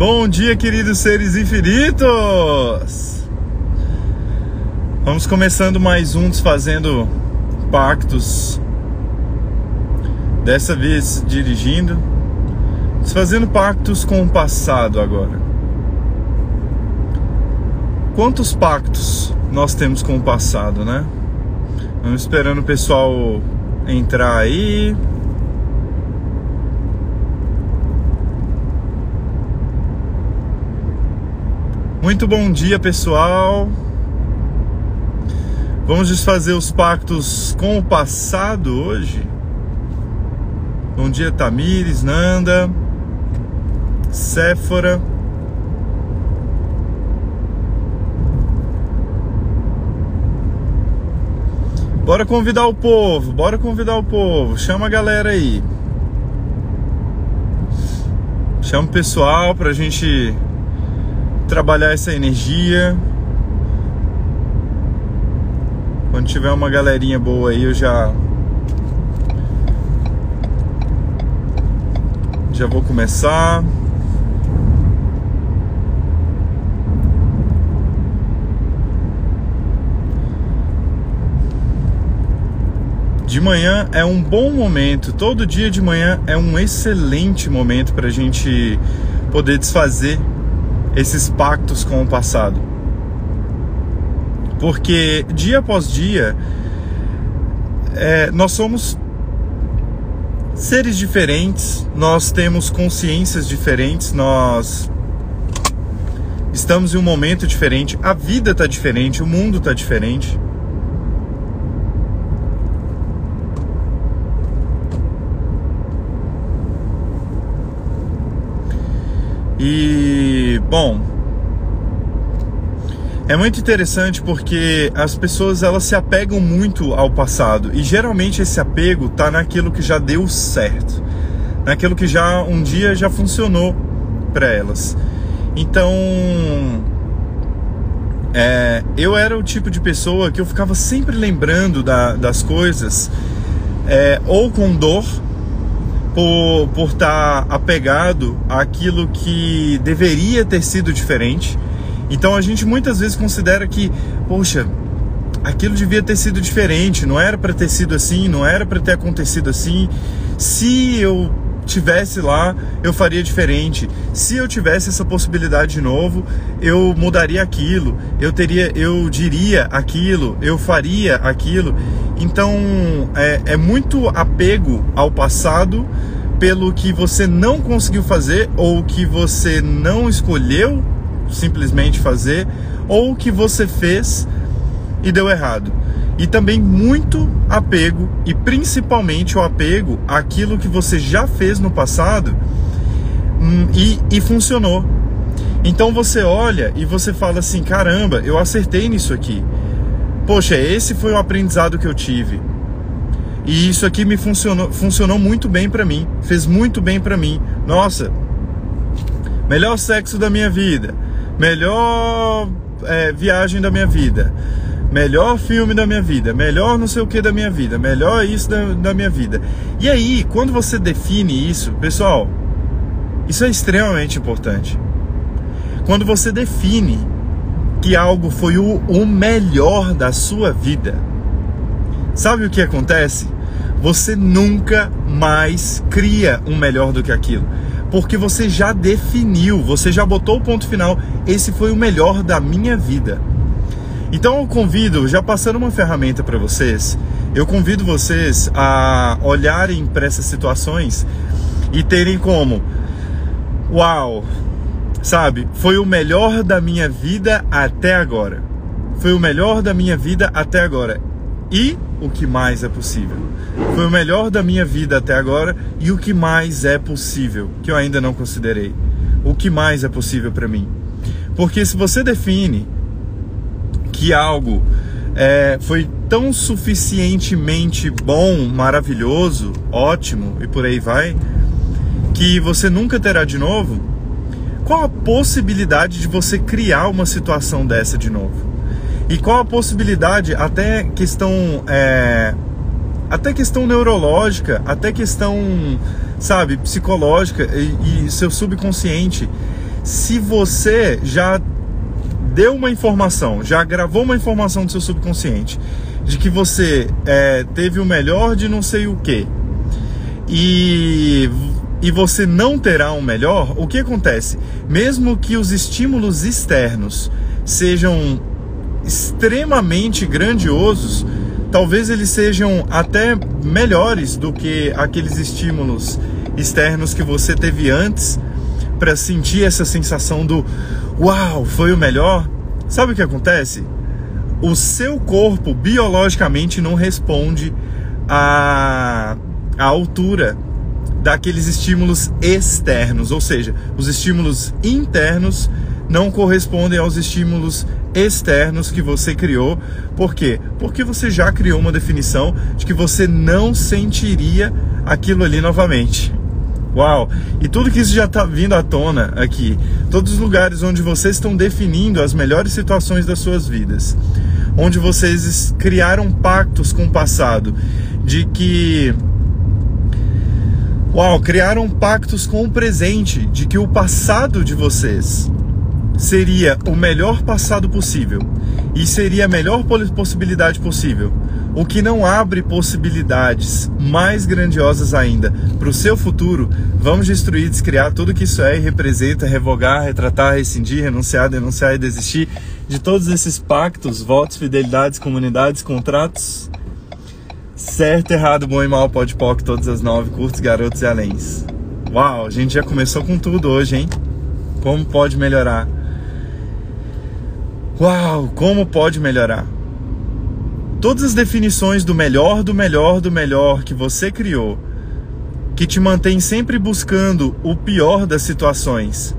Bom dia, queridos seres infinitos! Vamos começando mais um Desfazendo Pactos. Dessa vez dirigindo, desfazendo pactos com o passado agora. Quantos pactos nós temos com o passado, né? Vamos esperando o pessoal entrar aí. Muito bom dia, pessoal. Vamos desfazer os pactos com o passado hoje. Bom dia, Tamires, Nanda, Séfora. Bora convidar o povo, bora convidar o povo. Chama a galera aí. Chama o pessoal pra gente trabalhar essa energia. Quando tiver uma galerinha boa aí, eu já já vou começar. De manhã é um bom momento, todo dia de manhã é um excelente momento para a gente poder desfazer esses pactos com o passado. Porque dia após dia, é, nós somos seres diferentes, nós temos consciências diferentes, nós estamos em um momento diferente, a vida está diferente, o mundo está diferente. E, bom, é muito interessante porque as pessoas elas se apegam muito ao passado e geralmente esse apego está naquilo que já deu certo, naquilo que já um dia já funcionou para elas. Então, é, eu era o tipo de pessoa que eu ficava sempre lembrando da, das coisas, é, ou com dor, por por estar tá apegado àquilo que deveria ter sido diferente. Então a gente muitas vezes considera que, poxa, aquilo devia ter sido diferente, não era para ter sido assim, não era para ter acontecido assim. Se eu tivesse lá, eu faria diferente. Se eu tivesse essa possibilidade de novo, eu mudaria aquilo, eu teria, eu diria aquilo, eu faria aquilo. Então é, é muito apego ao passado pelo que você não conseguiu fazer ou que você não escolheu simplesmente fazer ou que você fez e deu errado e também muito apego e principalmente o apego àquilo que você já fez no passado hum, e, e funcionou. Então você olha e você fala assim: caramba, eu acertei nisso aqui. Poxa, esse foi o aprendizado que eu tive. E isso aqui me funcionou, funcionou muito bem para mim, fez muito bem para mim. Nossa, melhor sexo da minha vida, melhor é, viagem da minha vida, melhor filme da minha vida, melhor não sei o que da minha vida, melhor isso da, da minha vida. E aí, quando você define isso, pessoal, isso é extremamente importante. Quando você define que algo foi o, o melhor da sua vida, sabe o que acontece? Você nunca mais cria um melhor do que aquilo porque você já definiu, você já botou o ponto final. Esse foi o melhor da minha vida. Então eu convido, já passando uma ferramenta para vocês, eu convido vocês a olharem para essas situações e terem como, uau, sabe, foi o melhor da minha vida até agora. Foi o melhor da minha vida até agora. E o que mais é possível? Foi o melhor da minha vida até agora e o que mais é possível, que eu ainda não considerei. O que mais é possível para mim? Porque se você define que algo é, foi tão suficientemente bom, maravilhoso, ótimo e por aí vai, que você nunca terá de novo, qual a possibilidade de você criar uma situação dessa de novo? E qual a possibilidade, até questão, é, até questão neurológica, até questão, sabe, psicológica e, e seu subconsciente Se você já deu uma informação, já gravou uma informação do seu subconsciente de que você é, teve o melhor de não sei o que e, e você não terá um melhor, o que acontece? Mesmo que os estímulos externos sejam extremamente grandiosos, talvez eles sejam até melhores do que aqueles estímulos externos que você teve antes para sentir essa sensação do uau, foi o melhor. Sabe o que acontece? O seu corpo biologicamente não responde à, à altura daqueles estímulos externos, ou seja, os estímulos internos não correspondem aos estímulos externos que você criou. Por quê? Porque você já criou uma definição de que você não sentiria aquilo ali novamente. Uau! E tudo que isso já está vindo à tona aqui, todos os lugares onde vocês estão definindo as melhores situações das suas vidas, onde vocês criaram pactos com o passado, de que Uau, criaram pactos com o presente, de que o passado de vocês seria o melhor passado possível. E seria a melhor possibilidade possível, o que não abre possibilidades mais grandiosas ainda para o seu futuro, vamos destruir, descriar tudo que isso é e representa, revogar, retratar, rescindir, renunciar, denunciar e desistir de todos esses pactos, votos, fidelidades, comunidades, contratos. Certo, errado, bom e mal, pode poc, todas as nove, curtos, garotos e aléns. Uau, a gente já começou com tudo hoje, hein? Como pode melhorar? Uau, como pode melhorar? Todas as definições do melhor, do melhor, do melhor que você criou, que te mantém sempre buscando o pior das situações,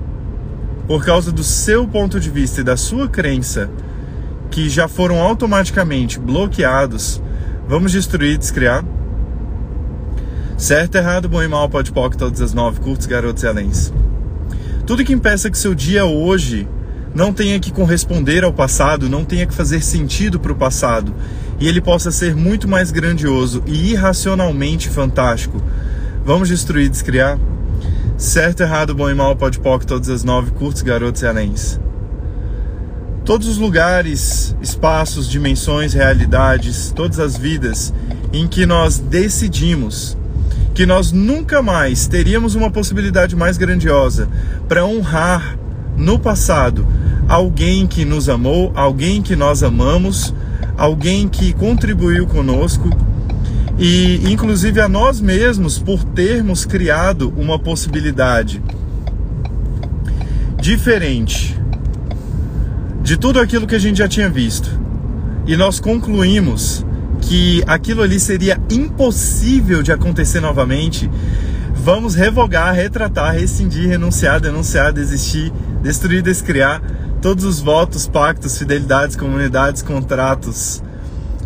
por causa do seu ponto de vista e da sua crença, que já foram automaticamente bloqueados, vamos destruir descriar? Certo, errado, bom e mal, pode poc, todas as nove, curtos, garotos e aléns. Tudo que impeça que seu dia hoje não tenha que corresponder ao passado, não tenha que fazer sentido para o passado, e ele possa ser muito mais grandioso e irracionalmente fantástico. Vamos destruir e descriar? Certo, errado, bom e mal, pode poc, todas as nove, curtos, garotos e aléns. Todos os lugares, espaços, dimensões, realidades, todas as vidas em que nós decidimos que nós nunca mais teríamos uma possibilidade mais grandiosa para honrar no passado alguém que nos amou, alguém que nós amamos, alguém que contribuiu conosco e inclusive a nós mesmos por termos criado uma possibilidade diferente de tudo aquilo que a gente já tinha visto. E nós concluímos que aquilo ali seria impossível de acontecer novamente. Vamos revogar, retratar, rescindir, renunciar, denunciar, desistir, destruir, descriar todos os votos, pactos, fidelidades, comunidades, contratos,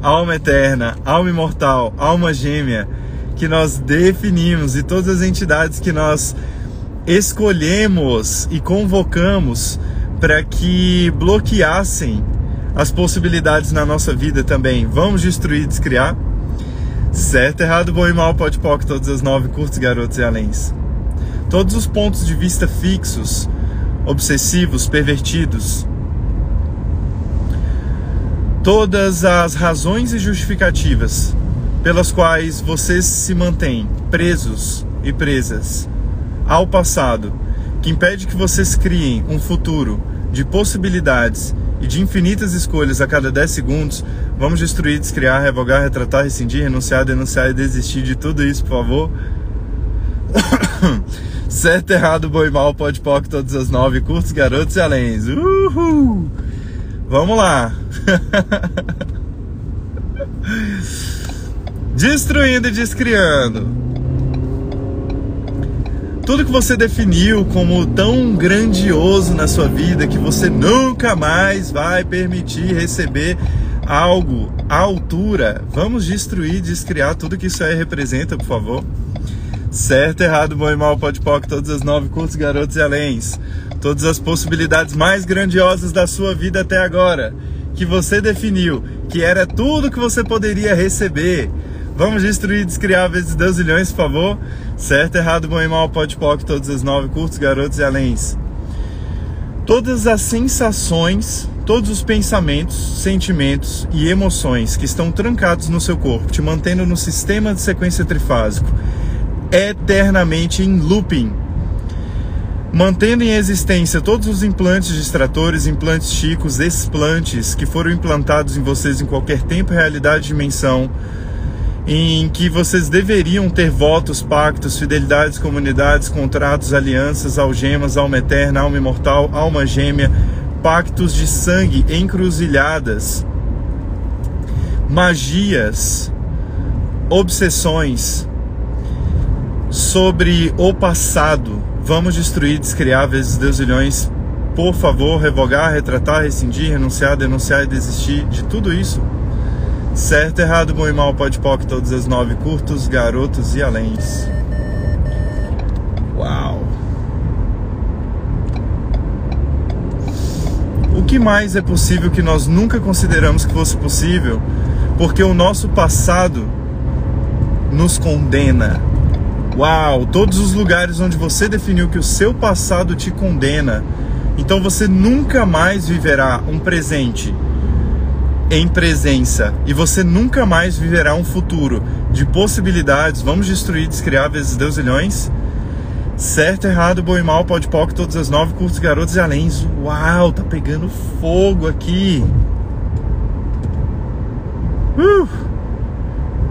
alma eterna, alma imortal, alma gêmea, que nós definimos e todas as entidades que nós escolhemos e convocamos para que bloqueassem as possibilidades na nossa vida também. Vamos destruir, descriar? Certo, errado, bom e mal, pode poc, todas as nove curtos, garotos e aléns. Todos os pontos de vista fixos obsessivos, pervertidos. Todas as razões e justificativas pelas quais vocês se mantêm presos e presas ao passado, que impede que vocês criem um futuro de possibilidades e de infinitas escolhas a cada 10 segundos, vamos destruir, descriar, revogar, retratar, rescindir, renunciar, denunciar e desistir de tudo isso, por favor. Certo, errado, boi mal, pode poc, todas as nove, curtos, garotos e aléns. Uhul! Vamos lá! Destruindo e descriando. Tudo que você definiu como tão grandioso na sua vida que você nunca mais vai permitir receber algo à altura. Vamos destruir, descriar tudo que isso aí representa, por favor. Certo, errado, bom e mal, pode poc, todas as nove curtos, garotos e aléns. Todas as possibilidades mais grandiosas da sua vida até agora, que você definiu, que era tudo que você poderia receber. Vamos destruir descriar vezes 2 milhões, por favor. Certo, errado, bom e mal, pode poc, todas as nove curtos, garotos e aléns. Todas as sensações, todos os pensamentos, sentimentos e emoções que estão trancados no seu corpo, te mantendo no sistema de sequência trifásico, eternamente em looping, mantendo em existência todos os implantes distratores, implantes chicos, explantes que foram implantados em vocês em qualquer tempo, realidade, dimensão, em que vocês deveriam ter votos, pactos, fidelidades, comunidades, contratos, alianças, algemas, alma eterna, alma imortal, alma gêmea, pactos de sangue, encruzilhadas, magias, obsessões sobre o passado. Vamos destruir, descriar vezes deusilhões. Por favor, revogar, retratar, rescindir, renunciar, denunciar e desistir de tudo isso Certo, errado, bom e mal, pode poc, todas as nove curtos, garotos e aléns. Uau! O que mais é possível que nós nunca consideramos que fosse possível? Porque o nosso passado nos condena. Uau! Todos os lugares onde você definiu que o seu passado te condena, então você nunca mais viverá um presente em presença e você nunca mais viverá um futuro de possibilidades. Vamos destruir, descriar vezes deusilhões. Certo, errado, bom e mal, pode pau, todas as nove, curtos, garotos e além. Uau, tá pegando fogo aqui. Uh,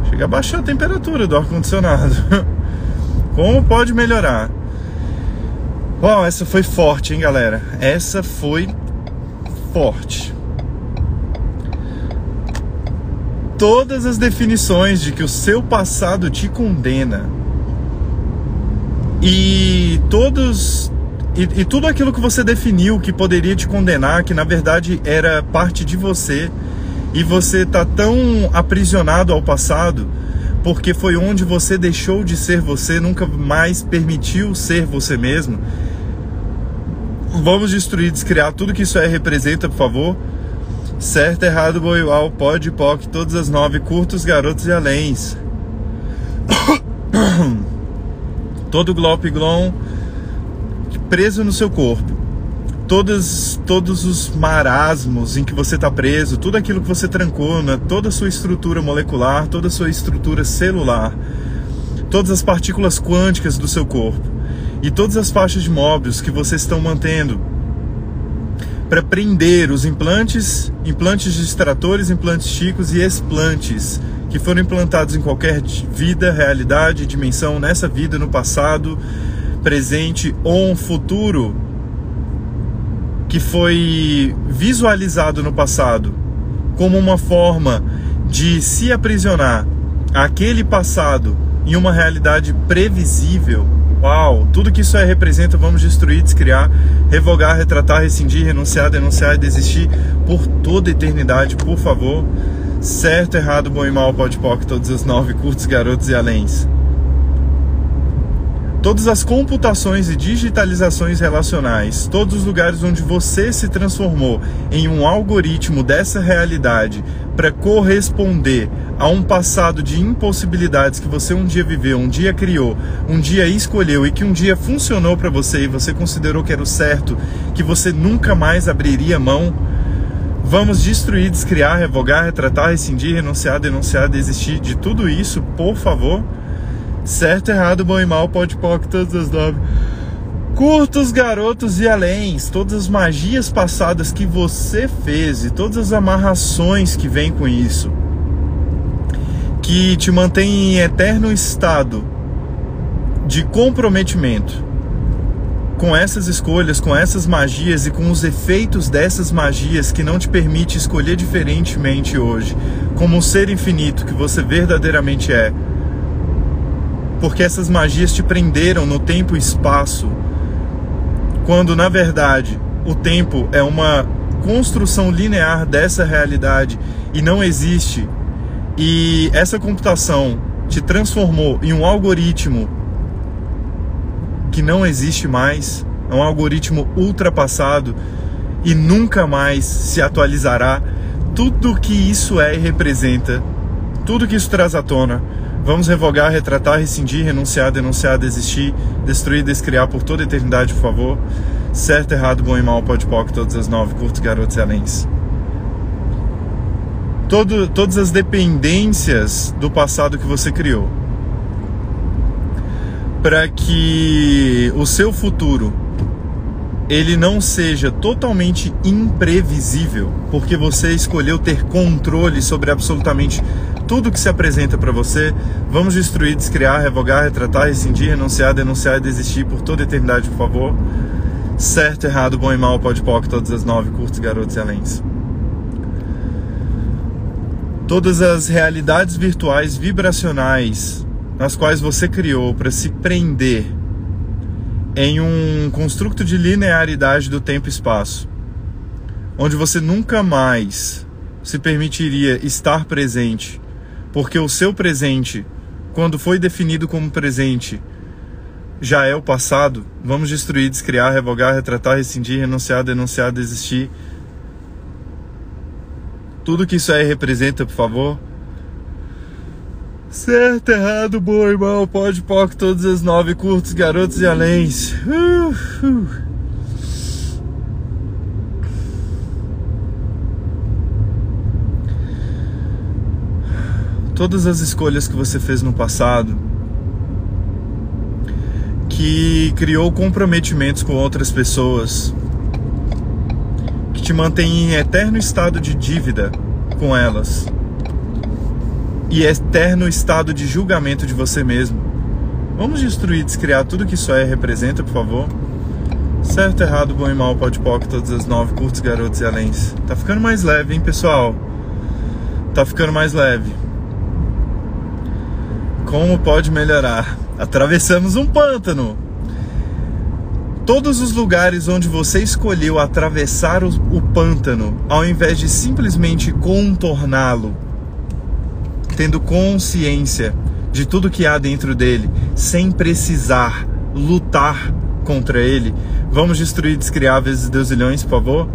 chega a baixar a temperatura do ar-condicionado. Como pode melhorar? Bom, essa foi forte, hein, galera? Essa foi forte. todas as definições de que o seu passado te condena e todos e, e, tudo aquilo que você definiu que poderia te condenar, que na verdade era parte de você, e você tá tão aprisionado ao passado, porque foi onde você deixou de ser você, nunca mais permitiu ser você mesmo. Vamos destruir, descriar tudo que isso é representa, por favor. Certo, errado, boiual, pode, poc, todas as nove, curtos, garotos e aléns. Todo glop glom preso no seu corpo. Todos, todos os marasmos em que você está preso, tudo aquilo que você trancou, né? toda a sua estrutura molecular, toda a sua estrutura celular, todas as partículas quânticas do seu corpo e todas as faixas de móveis que vocês estão mantendo para prender os implantes, implantes distratores, implantes chicos e explantes que foram implantados em qualquer vida, realidade, dimensão, nessa vida, no passado, presente ou futuro que foi visualizado no passado como uma forma de se aprisionar aquele passado em uma realidade previsível Uau, tudo que isso aí representa, vamos destruir, descriar, revogar, retratar, rescindir, renunciar, denunciar e desistir por toda eternidade, por favor. Certo, errado, bom e mal, pode todos os nove curtos, garotos e aléns. Todas as computações e digitalizações relacionais, todos os lugares onde você se transformou em um algoritmo dessa realidade para corresponder a um passado de impossibilidades que você um dia viveu, um dia criou, um dia escolheu e que um dia funcionou para você e você considerou que era o certo, que você nunca mais abriria mão, vamos destruir, descriar, revogar, retratar, rescindir, renunciar, denunciar, desistir de tudo isso, por favor. Certo, errado, bom e mal, pode pode todas as nove. Curtos, garotos e aléns, todas as magias passadas que você fez e todas as amarrações que vêm com isso que te mantém em eterno estado de comprometimento com essas escolhas, com essas magias e com os efeitos dessas magias que não te permite escolher diferentemente hoje, como um ser infinito que você verdadeiramente é. Porque essas magias te prenderam no tempo e espaço, quando na verdade o tempo é uma construção linear dessa realidade e não existe e essa computação te transformou em um algoritmo que não existe mais, é um algoritmo ultrapassado e nunca mais se atualizará. Tudo que isso é e representa, tudo que isso traz à tona, vamos revogar, retratar, rescindir, renunciar, denunciar, desistir, destruir, descriar por toda eternidade, por favor. Certo, errado, bom e mal, pode pó, todas as nove, curtos, garotos e aléns. Todo, todas as dependências do passado que você criou. Para que o seu futuro ele não seja totalmente imprevisível, porque você escolheu ter controle sobre absolutamente tudo que se apresenta para você, vamos destruir, descriar, revogar, retratar, rescindir, renunciar, denunciar e desistir por toda eternidade, por favor. Certo, errado, bom e mal, pode poc, todas as nove, curtos, garotos e aléns. Todas as realidades virtuais vibracionais nas quais você criou para se prender em um construto de linearidade do tempo e espaço, onde você nunca mais se permitiria estar presente porque o seu presente, quando foi definido como presente, já é o passado, vamos destruir, descriar, revogar, retratar, rescindir, renunciar, denunciar, desistir. Tudo que isso aí representa, por favor. Certo, errado, bom e mal, pode, pode, todas as nove, curtos, garotos e aléns. Uh, uh. Todas as escolhas que você fez no passado, que criou comprometimentos com outras pessoas, que te mantém em eterno estado de dívida com elas e eterno estado de julgamento de você mesmo. Vamos destruir, descriar tudo que isso é representa, por favor. Certo, errado, bom e mal, pode pop, todas as nove, curtos, garotos e aléns. Tá ficando mais leve, hein, pessoal? Tá ficando mais leve. Como pode melhorar? Atravessamos um pântano. Todos os lugares onde você escolheu atravessar o, o pântano, ao invés de simplesmente contorná-lo, tendo consciência de tudo que há dentro dele, sem precisar lutar contra ele, vamos destruir, descriar vezes deusilhões, por favor?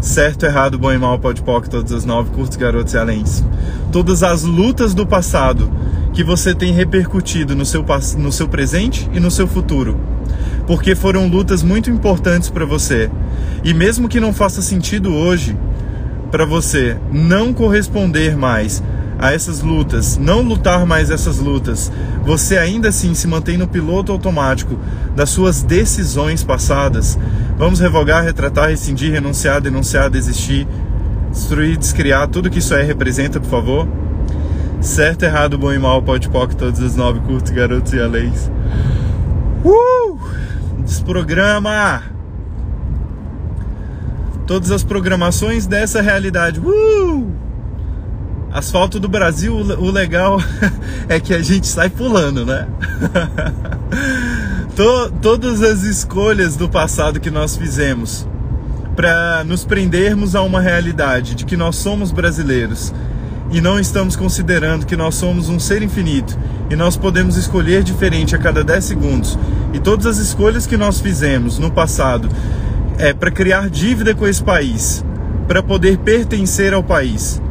Certo, errado, bom e mal, pode poc, todas as nove, curtos, garotos e aléns. Todas as lutas do passado que você tem repercutido no seu, no seu presente e no seu futuro. Porque foram lutas muito importantes para você. E mesmo que não faça sentido hoje para você não corresponder mais a essas lutas, não lutar mais essas lutas, você ainda assim se mantém no piloto automático das suas decisões passadas. Vamos revogar, retratar, rescindir, renunciar, denunciar, desistir, destruir, descriar, tudo que isso é representa, por favor. Certo, errado, bom e mal, pode poc, todas as nove curtos, garotos e aléns. Uh! Desprograma! Todas as programações dessa realidade. Uh! Asfalto do Brasil, o legal é que a gente sai pulando, né? Todas as escolhas do passado que nós fizemos para nos prendermos a uma realidade de que nós somos brasileiros e não estamos considerando que nós somos um ser infinito e nós podemos escolher diferente a cada 10 segundos. E todas as escolhas que nós fizemos no passado é para criar dívida com esse país, para poder pertencer ao país.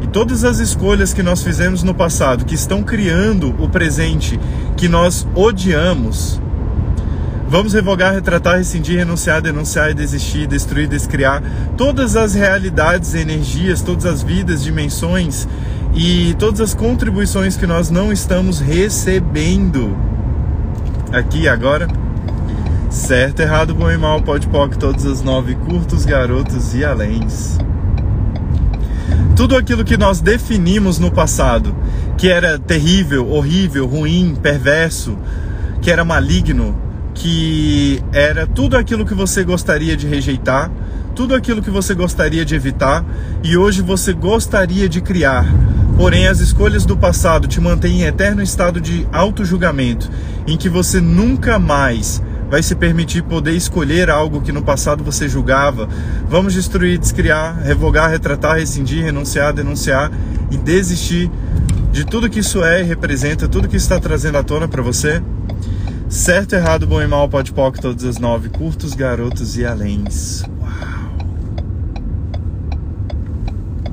E todas as escolhas que nós fizemos no passado que estão criando o presente que nós odiamos, Vamos revogar, retratar, rescindir, renunciar, denunciar desistir, destruir, descriar todas as realidades, energias, todas as vidas, dimensões e todas as contribuições que nós não estamos recebendo aqui agora. Certo, errado, bom e mal, pode poc, todas as nove curtos, garotos e aléns. Tudo aquilo que nós definimos no passado, que era terrível, horrível, ruim, perverso, que era maligno, que era tudo aquilo que você gostaria de rejeitar, tudo aquilo que você gostaria de evitar e hoje você gostaria de criar. Porém, as escolhas do passado te mantêm em eterno estado de auto-julgamento, em que você nunca mais vai se permitir poder escolher algo que no passado você julgava. Vamos destruir, descriar, revogar, retratar, rescindir, renunciar, denunciar e desistir de tudo que isso é e representa, tudo que está trazendo à tona para você. Certo, errado, bom e mal, pode poc, todas as nove, curtos, garotos e aléns.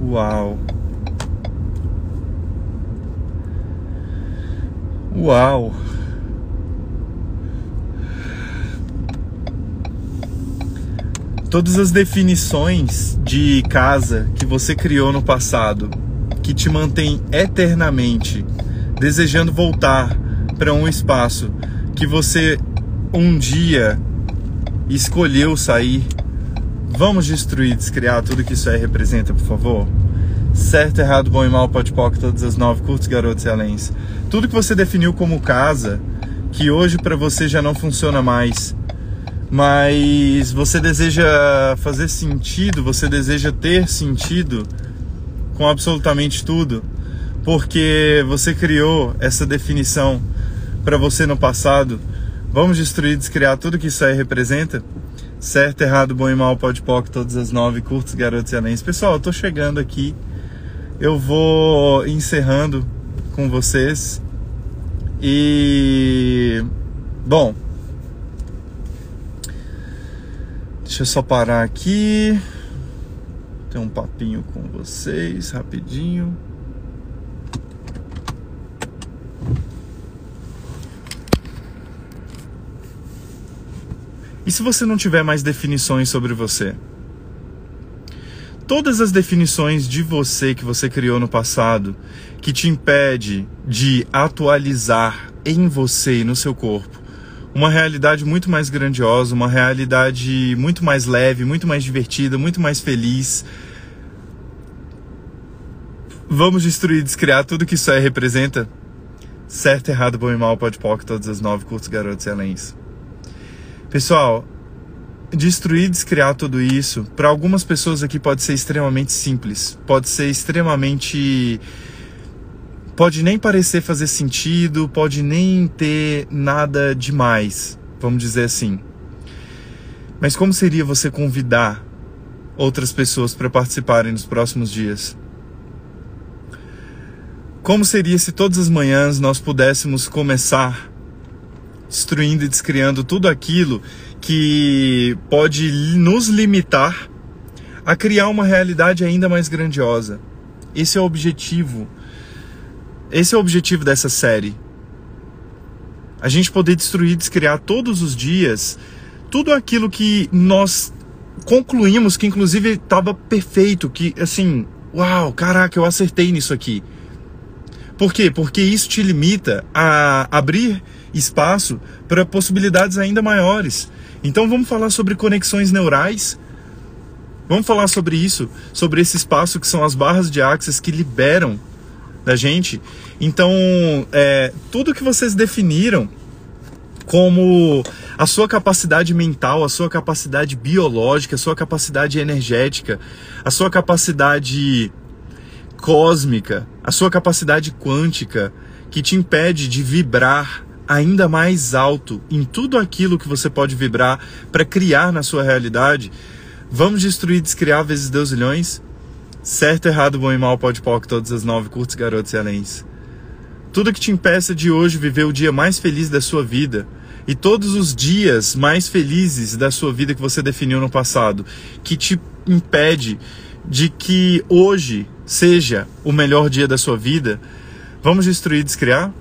Uau! Uau! Uau! todas as definições de casa que você criou no passado, que te mantém eternamente desejando voltar para um espaço que você um dia escolheu sair. Vamos destruir, descriar tudo que isso aí representa, por favor? Certo, errado, bom e mal, pode pode todas as nove, curtos, garotos e aléns. Tudo que você definiu como casa, que hoje para você já não funciona mais, mas você deseja fazer sentido, você deseja ter sentido com absolutamente tudo, porque você criou essa definição para você no passado. Vamos destruir, descriar tudo que isso aí representa? Certo, errado, bom e mal, pode pode todas as nove, curtos, garotos e aléns. Pessoal, eu tô chegando aqui eu vou encerrando com vocês. E bom, deixa eu só parar aqui. Ter um papinho com vocês rapidinho. E se você não tiver mais definições sobre você? todas as definições de você que você criou no passado que te impede de atualizar em você e no seu corpo uma realidade muito mais grandiosa, uma realidade muito mais leve, muito mais divertida, muito mais feliz. Vamos destruir, descriar tudo que isso aí representa? Certo, errado, bom e mal, pode pode todas as nove curtos garotos e aléns. Pessoal, destruir, descriar tudo isso, para algumas pessoas aqui pode ser extremamente simples, pode ser extremamente. pode nem parecer fazer sentido, pode nem ter nada demais, vamos dizer assim. Mas como seria você convidar outras pessoas para participarem nos próximos dias? Como seria se todas as manhãs nós pudéssemos começar destruindo e descriando tudo aquilo que pode nos limitar a criar uma realidade ainda mais grandiosa. Esse é o objetivo. Esse é o objetivo dessa série. A gente poder destruir, descriar todos os dias tudo aquilo que nós concluímos que inclusive estava perfeito, que assim, uau, caraca, eu acertei nisso aqui. Por quê? Porque isso te limita a abrir espaço para possibilidades ainda maiores. Então vamos falar sobre conexões neurais. Vamos falar sobre isso, sobre esse espaço que são as barras de axis que liberam da gente. Então, é, tudo que vocês definiram como a sua capacidade mental, a sua capacidade biológica, a sua capacidade energética, a sua capacidade cósmica, a sua capacidade quântica, que te impede de vibrar ainda mais alto em tudo aquilo que você pode vibrar para criar na sua realidade, vamos destruir, descriar vezes Deus milhões? Certo, errado, bom e mal, pode pode todas as nove, curtos, garotos e aléns. Tudo que te impeça de hoje viver o dia mais feliz da sua vida e todos os dias mais felizes da sua vida que você definiu no passado, que te impede de que hoje seja o melhor dia da sua vida, vamos destruir, descriar?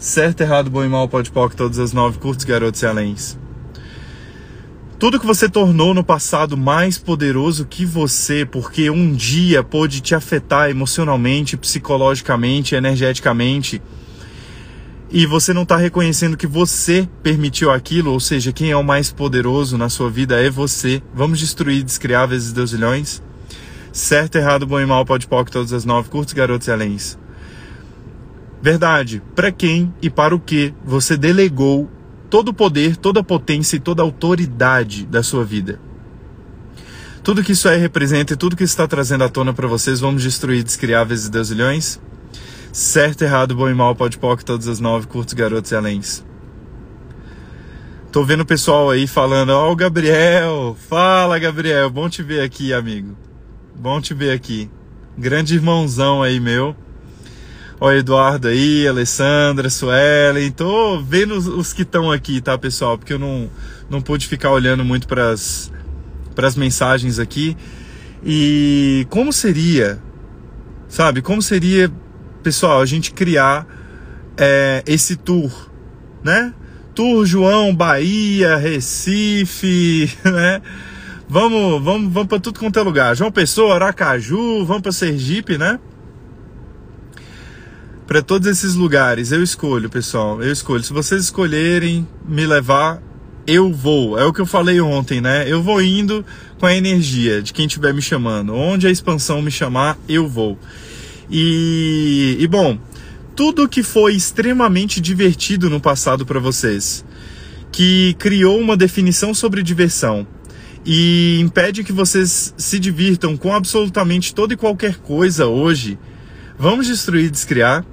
Certo, errado, bom e mal, pode pode todas as nove, curtos, garotos e aléns. Tudo que você tornou no passado mais poderoso que você, porque um dia pôde te afetar emocionalmente, psicologicamente, energeticamente, e você não está reconhecendo que você permitiu aquilo, ou seja, quem é o mais poderoso na sua vida é você. Vamos destruir, descriar vezes deusilhões? Certo, errado, bom e mal, pode pode todas as nove, curtos, garotos e aléns. Verdade. Para quem e para o que você delegou todo o poder, toda a potência e toda a autoridade da sua vida? Tudo que isso aí representa e tudo que está trazendo à tona para vocês, vamos destruir, descriar vezes deusilhões? Certo, errado, bom e mal, pode pode todas as nove, curtos, garotos e aléns. Tô vendo o pessoal aí falando, ó, oh, o Gabriel, fala Gabriel, bom te ver aqui, amigo. Bom te ver aqui. Grande irmãozão aí, meu. Ó, Eduardo aí, Alessandra, Suelen. Tô vendo os, os que estão aqui, tá, pessoal? Porque eu não, não pude ficar olhando muito para as mensagens aqui. E como seria, sabe? Como seria, pessoal, a gente criar é, esse tour, né? Tour João, Bahia, Recife, né? Vamos, vamos, vamos para tudo quanto é lugar. João Pessoa, Aracaju, vamos para Sergipe, né? Para todos esses lugares, eu escolho, pessoal. Eu escolho. Se vocês escolherem me levar, eu vou. É o que eu falei ontem, né? Eu vou indo com a energia de quem estiver me chamando. Onde a expansão me chamar, eu vou. E, e bom, tudo que foi extremamente divertido no passado para vocês, que criou uma definição sobre diversão e impede que vocês se divirtam com absolutamente toda e qualquer coisa hoje, vamos destruir e descriar?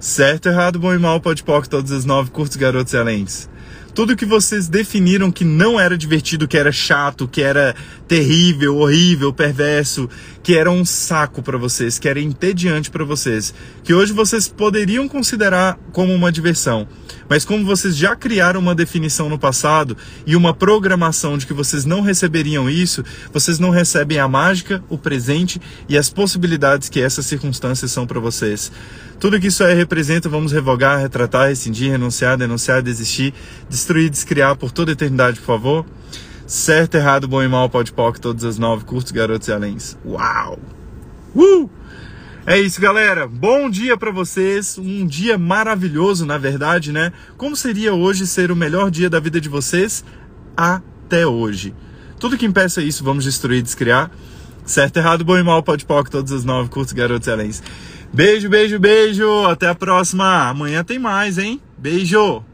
Certo, errado, bom e mal, pode pôr todas as nove curtos garotos excelentes. Tudo que vocês definiram que não era divertido, que era chato, que era terrível, horrível, perverso, que era um saco para vocês, que era entediante para vocês, que hoje vocês poderiam considerar como uma diversão. Mas como vocês já criaram uma definição no passado e uma programação de que vocês não receberiam isso, vocês não recebem a mágica, o presente e as possibilidades que essas circunstâncias são para vocês. Tudo que isso aí representa, vamos revogar, retratar, rescindir, renunciar, denunciar, desistir, destruir, descriar por toda eternidade, por favor. Certo, errado, bom e mal, pode pode, todas as nove, curtos, garotos e aléns. Uau! Uh! É isso, galera. Bom dia para vocês. Um dia maravilhoso, na verdade, né? Como seria hoje ser o melhor dia da vida de vocês até hoje? Tudo que impeça isso, vamos destruir, descriar. Certo, errado, bom e mal, pode pode, todas as nove, curtos, garotos e aléns. Beijo, beijo, beijo. Até a próxima. Amanhã tem mais, hein? Beijo.